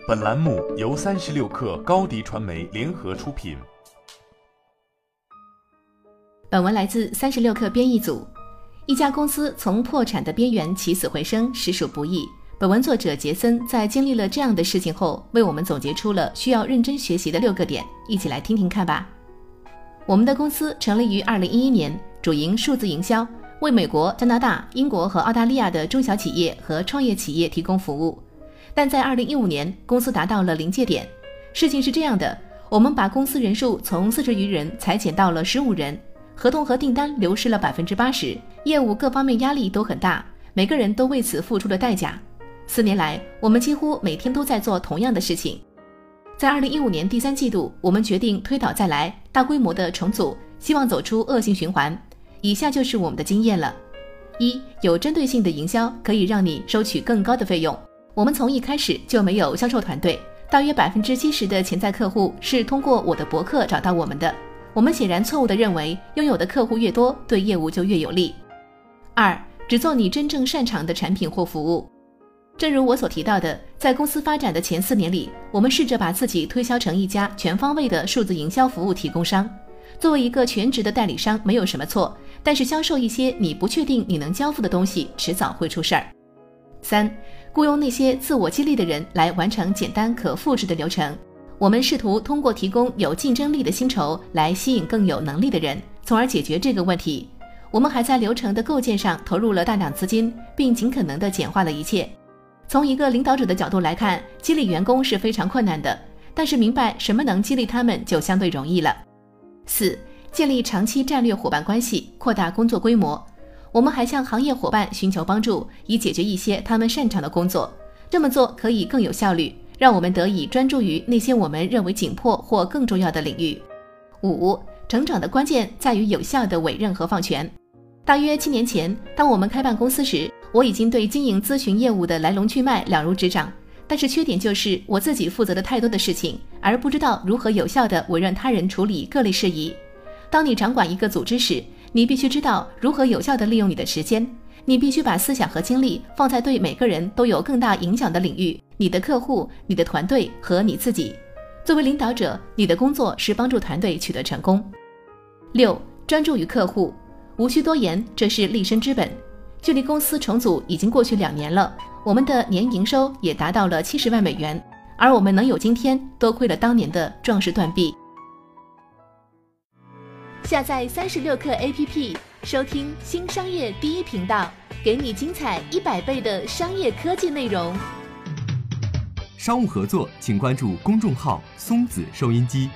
本栏目由三十六氪高低传媒联合出品。本文来自三十六氪编译组。一家公司从破产的边缘起死回生，实属不易。本文作者杰森在经历了这样的事情后，为我们总结出了需要认真学习的六个点，一起来听听看吧。我们的公司成立于二零一一年，主营数字营销，为美国、加拿大、英国和澳大利亚的中小企业和创业企业提供服务。但在二零一五年，公司达到了临界点。事情是这样的，我们把公司人数从四十余人裁减到了十五人，合同和订单流失了百分之八十，业务各方面压力都很大，每个人都为此付出了代价。四年来，我们几乎每天都在做同样的事情。在二零一五年第三季度，我们决定推倒再来，大规模的重组，希望走出恶性循环。以下就是我们的经验了：一、有针对性的营销可以让你收取更高的费用。我们从一开始就没有销售团队，大约百分之七十的潜在客户是通过我的博客找到我们的。我们显然错误地认为，拥有的客户越多，对业务就越有利。二，只做你真正擅长的产品或服务。正如我所提到的，在公司发展的前四年里，我们试着把自己推销成一家全方位的数字营销服务提供商。作为一个全职的代理商，没有什么错，但是销售一些你不确定你能交付的东西，迟早会出事儿。三。雇佣那些自我激励的人来完成简单可复制的流程。我们试图通过提供有竞争力的薪酬来吸引更有能力的人，从而解决这个问题。我们还在流程的构建上投入了大量资金，并尽可能地简化了一切。从一个领导者的角度来看，激励员工是非常困难的，但是明白什么能激励他们就相对容易了。四、建立长期战略伙伴关系，扩大工作规模。我们还向行业伙伴寻求帮助，以解决一些他们擅长的工作。这么做可以更有效率，让我们得以专注于那些我们认为紧迫或更重要的领域。五、成长的关键在于有效的委任和放权。大约七年前，当我们开办公司时，我已经对经营咨询业务的来龙去脉了如指掌。但是缺点就是我自己负责的太多的事情，而不知道如何有效地委任他人处理各类事宜。当你掌管一个组织时，你必须知道如何有效地利用你的时间，你必须把思想和精力放在对每个人都有更大影响的领域：你的客户、你的团队和你自己。作为领导者，你的工作是帮助团队取得成功。六，专注于客户，无需多言，这是立身之本。距离公司重组已经过去两年了，我们的年营收也达到了七十万美元，而我们能有今天，多亏了当年的壮士断臂。下载三十六课 APP，收听新商业第一频道，给你精彩一百倍的商业科技内容。商务合作，请关注公众号“松子收音机”。